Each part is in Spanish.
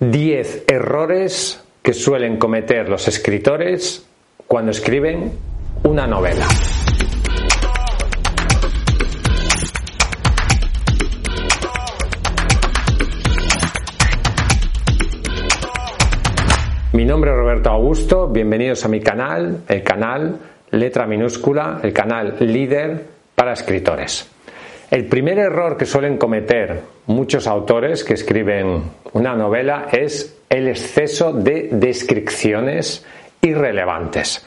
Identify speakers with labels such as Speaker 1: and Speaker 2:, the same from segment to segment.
Speaker 1: 10 errores que suelen cometer los escritores cuando escriben una novela. Mi nombre es Roberto Augusto, bienvenidos a mi canal, el canal Letra Minúscula, el canal líder para escritores. El primer error que suelen cometer muchos autores que escriben una novela es el exceso de descripciones irrelevantes.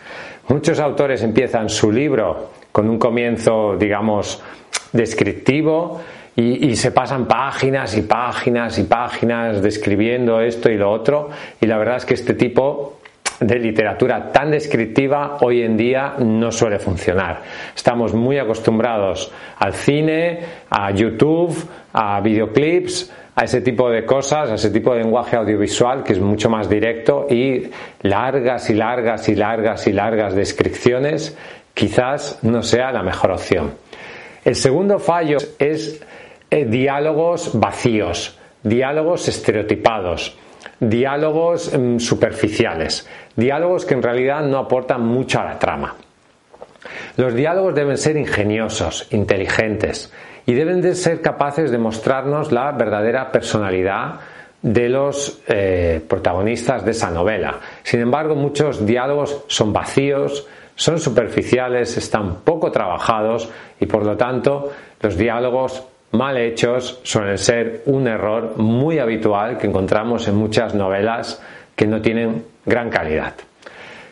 Speaker 1: Muchos autores empiezan su libro con un comienzo, digamos, descriptivo y, se pasan páginas y páginas y páginas describiendo esto y lo otro y la verdad es que este tipo de literatura tan descriptiva hoy en día no suele funcionar. Estamos muy acostumbrados al cine, a YouTube, a videoclips, a ese tipo de cosas, a ese tipo de lenguaje audiovisual que es mucho más directo y largas y largas y largas y largas descripciones quizás no sea la mejor opción. El segundo fallo es eh, diálogos vacíos, diálogos estereotipados diálogos mm, superficiales, diálogos que en realidad no aportan mucho a la trama. Los diálogos deben ser ingeniosos, inteligentes y deben de ser capaces de mostrarnos la verdadera personalidad de los eh, protagonistas de esa novela. Sin embargo, muchos diálogos son vacíos, son superficiales, están poco trabajados y por lo tanto los diálogos mal hechos suelen ser un error muy habitual que encontramos en muchas novelas que no tienen gran calidad.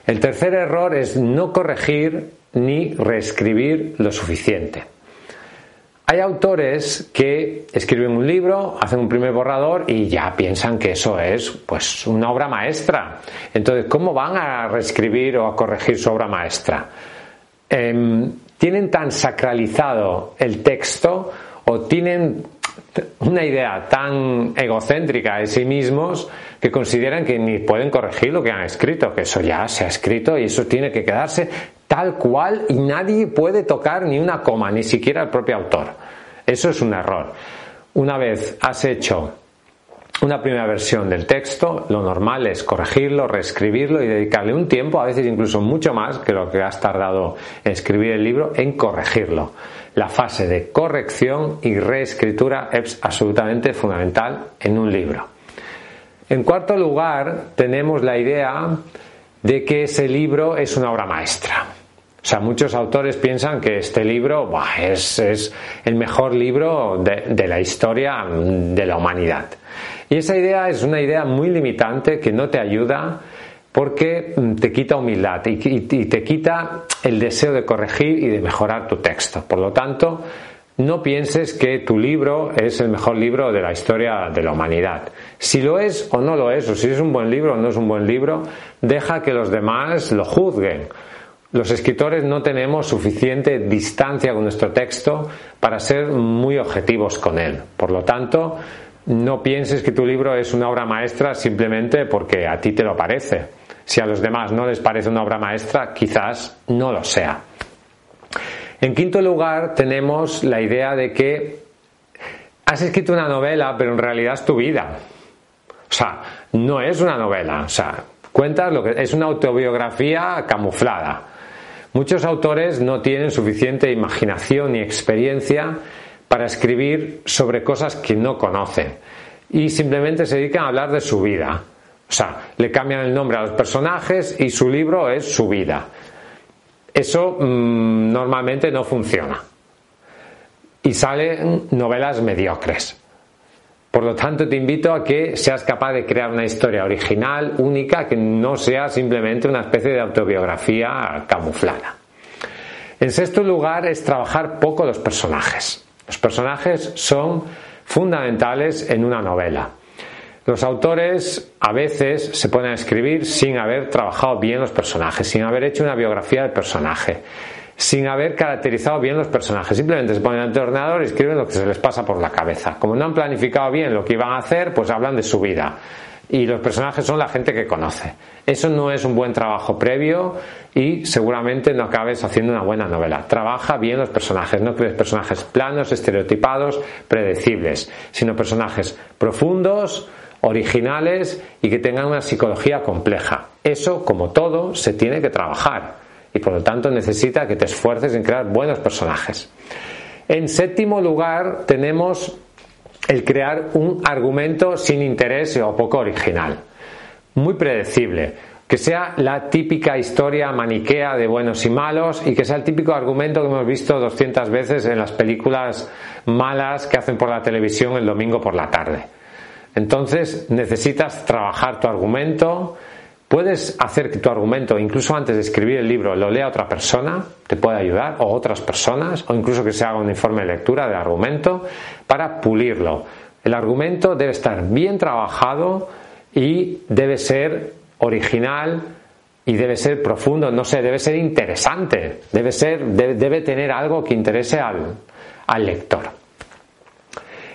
Speaker 1: El tercer error es no corregir ni reescribir lo suficiente. Hay autores que escriben un libro, hacen un primer borrador y ya piensan que eso es pues una obra maestra. Entonces, ¿cómo van a reescribir o a corregir su obra maestra? Em, tienen tan sacralizado el texto tienen una idea tan egocéntrica de sí mismos que consideran que ni pueden corregir lo que han escrito, que eso ya se ha escrito y eso tiene que quedarse tal cual y nadie puede tocar ni una coma, ni siquiera el propio autor. Eso es un error. Una vez has hecho una primera versión del texto, lo normal es corregirlo, reescribirlo y dedicarle un tiempo, a veces incluso mucho más que lo que has tardado en escribir el libro, en corregirlo. La fase de corrección y reescritura es absolutamente fundamental en un libro. En cuarto lugar, tenemos la idea de que ese libro es una obra maestra. O sea, muchos autores piensan que este libro es, el mejor libro de la historia de la humanidad. Y esa idea es una idea muy limitante que no te ayuda porque mm, te quita humildad y, te quita el deseo de corregir y de mejorar tu texto. Por lo tanto, no pienses que tu libro es el mejor libro de la historia de la humanidad. Si lo es o no lo es, o si es un buen libro o no es un buen libro, deja que los demás lo juzguen. Los escritores no tenemos suficiente distancia con nuestro texto para ser muy objetivos con él. Por lo tanto, no pienses que tu libro es una obra maestra simplemente porque a ti te lo parece. Si a los demás no les parece una obra maestra, quizás no lo sea. En quinto lugar, tenemos la idea de que has escrito una novela, pero en realidad es tu vida. O sea, no es una novela. O sea, cuentas lo que es una autobiografía camuflada. Muchos autores no tienen suficiente imaginación ni experiencia para escribir sobre cosas que no conocen y simplemente se dedican a hablar de su vida. O sea, le cambian el nombre a los personajes y su libro es su vida. Eso mm, normalmente no funciona. Y salen novelas mediocres. Por lo tanto, te invito a que seas capaz de crear una historia original, única, que no sea simplemente una especie de autobiografía camuflada. En sexto lugar, es trabajar poco los personajes. Los personajes son fundamentales en una novela. Los autores a veces se ponen a escribir sin haber trabajado bien los personajes, sin haber hecho una biografía del personaje, sin haber caracterizado bien los personajes. Simplemente se ponen ante el ordenador y escriben lo que se les pasa por la cabeza. Como no han planificado bien lo que iban a hacer, pues hablan de su vida y los personajes son la gente que conoce. Eso no es un buen trabajo previo y seguramente no acabes haciendo una buena novela. Trabaja bien los personajes, no crees personajes planos, estereotipados, predecibles, sino personajes profundos, originales y que tengan una psicología compleja. Eso, como todo, se tiene que trabajar y por lo tanto necesita que te esfuerces en crear buenos personajes. En séptimo lugar tenemos el crear un argumento sin interés o poco original, muy predecible, que sea la típica historia maniquea de buenos y malos y que sea el típico argumento que hemos visto 200 veces en las películas malas que hacen por la televisión el domingo por la tarde. Entonces necesitas trabajar tu argumento, puedes hacer que tu argumento, incluso antes de escribir el libro, lo lea otra persona, te puede ayudar, o otras personas, o incluso que se haga un informe de lectura del argumento, para pulirlo. El argumento debe estar bien trabajado y debe ser original y debe ser profundo, no sé, debe ser interesante, debe, ser, debe, tener algo que interese al, al lector.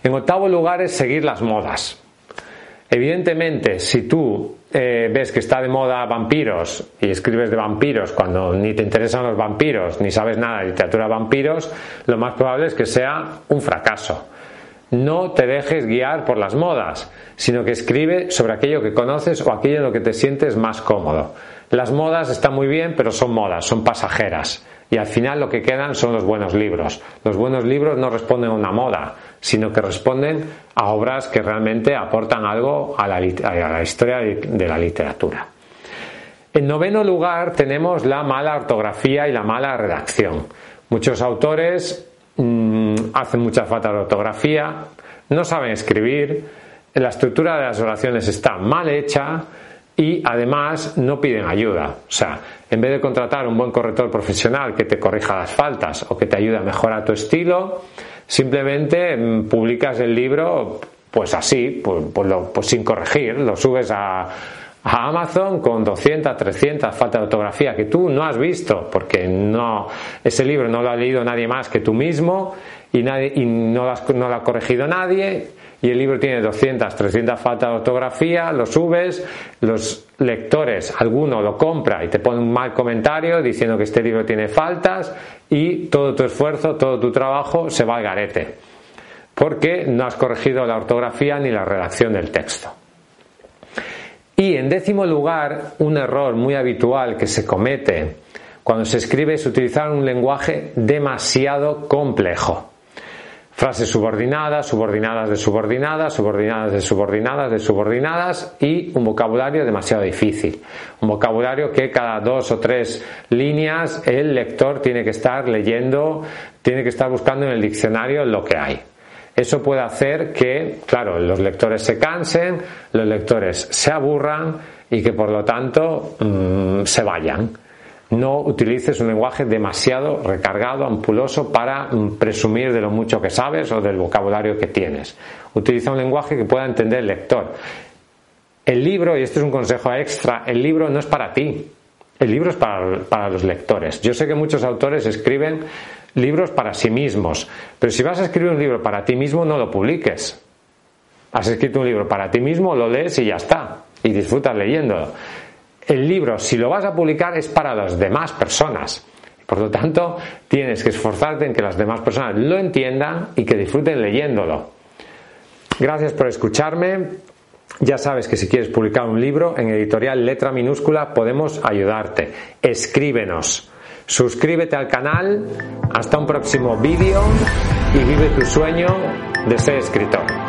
Speaker 1: En octavo lugar es seguir las modas. Evidentemente, si tú eh, ves que está de moda vampiros y escribes de vampiros cuando ni te interesan los vampiros ni sabes nada de literatura vampiros, lo más probable es que sea un fracaso. No te dejes guiar por las modas, sino que escribe sobre aquello que conoces o aquello en lo que te sientes más cómodo. Las modas están muy bien, pero son modas, son pasajeras. Y al final lo que quedan son los buenos libros. Los buenos libros no responden a una moda, sino que responden a obras que realmente aportan algo a la, historia de la literatura. En noveno lugar tenemos la mala ortografía y la mala redacción. Muchos autores mm, hacen mucha falta de ortografía, no saben escribir, la estructura de las oraciones está mal hecha y además no piden ayuda. O sea, en vez de contratar un buen corrector profesional que te corrija las faltas o que te ayude a mejorar tu estilo, simplemente mm, publicas el libro pues así, pues, pues, pues, sin corregir, lo subes a, a Amazon con 200, 300 faltas de ortografía que tú no has visto porque no ese libro no lo ha leído nadie más que tú mismo y, nadie, y no, no lo ha corregido nadie y el libro tiene 200, 300 faltas de ortografía, lo subes, los lectores, alguno lo compra y te pone un mal comentario diciendo que este libro tiene faltas y todo tu esfuerzo, todo tu trabajo se va al garete, porque no has corregido la ortografía ni la redacción del texto. Y en décimo lugar, un error muy habitual que se comete cuando se escribe es utilizar un lenguaje demasiado complejo. Frases subordinadas, subordinadas de subordinadas, subordinadas de subordinadas de subordinadas y un vocabulario demasiado difícil. Un vocabulario que cada dos o tres líneas el lector tiene que estar leyendo, tiene que estar buscando en el diccionario lo que hay. Eso puede hacer que, claro, los lectores se cansen, los lectores se aburran y que por lo tanto mm, se vayan no utilices un lenguaje demasiado recargado, ampuloso para presumir de lo mucho que sabes o del vocabulario que tienes. Utiliza un lenguaje que pueda entender el lector. El libro, y este es un consejo extra, el libro no es para ti, el libro es para, para los lectores. Yo sé que muchos autores escriben libros para sí mismos, pero si vas a escribir un libro para ti mismo, no lo publiques. Has escrito un libro para ti mismo, lo lees y ya está, y disfrutas leyéndolo el libro, si lo vas a publicar, es para las demás personas. Por lo tanto, tienes que esforzarte en que las demás personas lo entiendan y que disfruten leyéndolo. Gracias por escucharme. Ya sabes que si quieres publicar un libro en editorial letra minúscula podemos ayudarte. Escríbenos. Suscríbete al canal. Hasta un próximo vídeo y vive tu sueño de ser escritor.